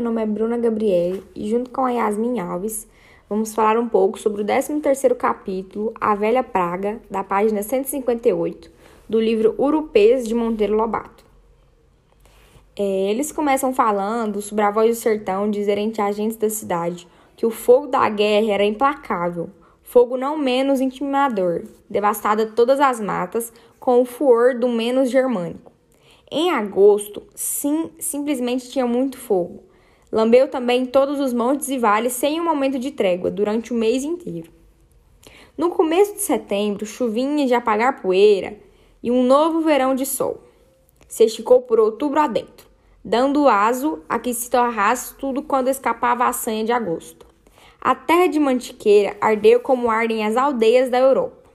meu nome é Bruna Gabriele e junto com a Yasmin Alves vamos falar um pouco sobre o 13º capítulo, A Velha Praga, da página 158, do livro Urupês de Monteiro Lobato. É, eles começam falando sobre a voz do sertão dizerem a agentes da cidade que o fogo da guerra era implacável, fogo não menos intimimador, devastada todas as matas com o fuor do menos germânico. Em agosto, sim, simplesmente tinha muito fogo. Lambeu também todos os montes e vales sem um momento de trégua durante o mês inteiro. No começo de setembro, chuvinha de apagar poeira e um novo verão de sol. Se esticou por outubro adentro, dando aso a que se torrasse tudo quando escapava a sanha de agosto. A terra de Mantiqueira ardeu como ardem as aldeias da Europa.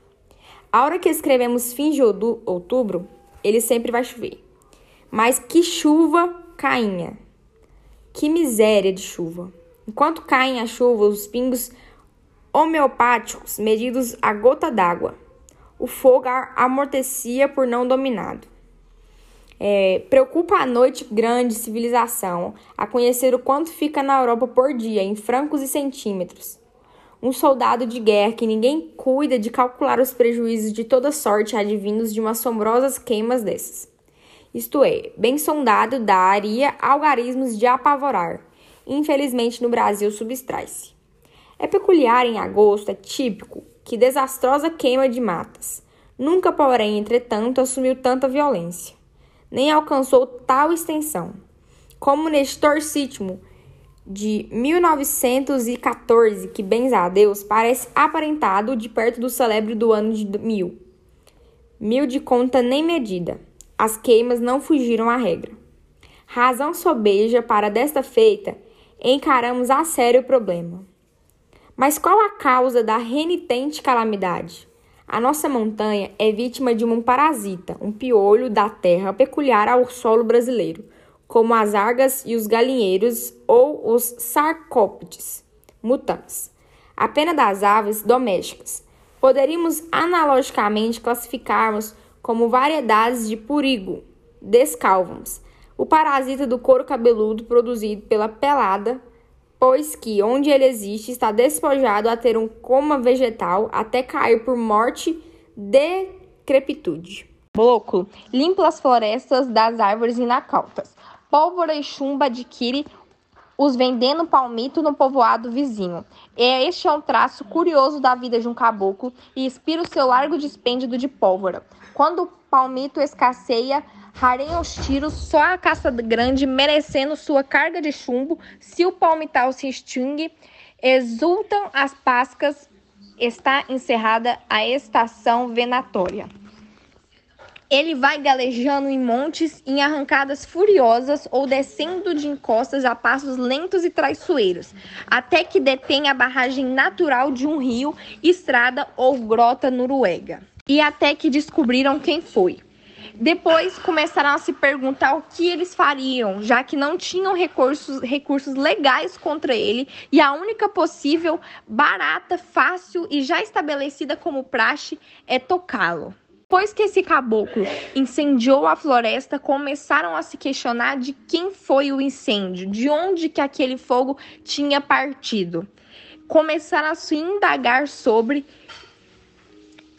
A hora que escrevemos fim de outubro, ele sempre vai chover. Mas que chuva cainha! Que miséria de chuva! Enquanto caem a chuva, os pingos homeopáticos medidos a gota d'água. O fogo amortecia por não dominado. É, preocupa a noite grande civilização a conhecer o quanto fica na Europa por dia, em francos e centímetros. Um soldado de guerra que ninguém cuida de calcular os prejuízos de toda sorte advindos de umas assombrosas queimas dessas isto é, bem sondado daria algarismos de apavorar. Infelizmente, no Brasil substrai-se. É peculiar em agosto, é típico, que desastrosa queima de matas. Nunca, porém, entretanto, assumiu tanta violência, nem alcançou tal extensão. Como neste torsítimo de 1914, que, bens a Deus, parece aparentado de perto do celebre do ano de mil. Mil de conta nem medida. As queimas não fugiram à regra. Razão sobeja para desta feita, encaramos a sério o problema. Mas qual a causa da renitente calamidade? A nossa montanha é vítima de um parasita, um piolho da terra peculiar ao solo brasileiro, como as argas e os galinheiros ou os sarcóptes mutans. A pena das aves domésticas. Poderíamos analogicamente classificarmos como variedades de purigo, descalvums, o parasita do couro cabeludo produzido pela pelada, pois que onde ele existe está despojado a ter um coma vegetal até cair por morte decrepitude. Bloco limpa as florestas das árvores inacautas. Pólvora e chumbo adquire os vendendo palmito no povoado vizinho. É este é um traço curioso da vida de um caboclo e inspira o seu largo dispêndio de pólvora. Quando o palmito escasseia, rareiam os tiros, só a caça grande merecendo sua carga de chumbo. Se o palmital se extingue, exultam as pascas, está encerrada a estação venatória. Ele vai galejando em montes, em arrancadas furiosas ou descendo de encostas a passos lentos e traiçoeiros, até que detém a barragem natural de um rio, estrada ou grota noruega. E até que descobriram quem foi. Depois começaram a se perguntar o que eles fariam, já que não tinham recursos, recursos legais contra ele e a única possível, barata, fácil e já estabelecida como praxe é tocá-lo. Depois que esse caboclo incendiou a floresta, começaram a se questionar de quem foi o incêndio, de onde que aquele fogo tinha partido. Começaram a se indagar sobre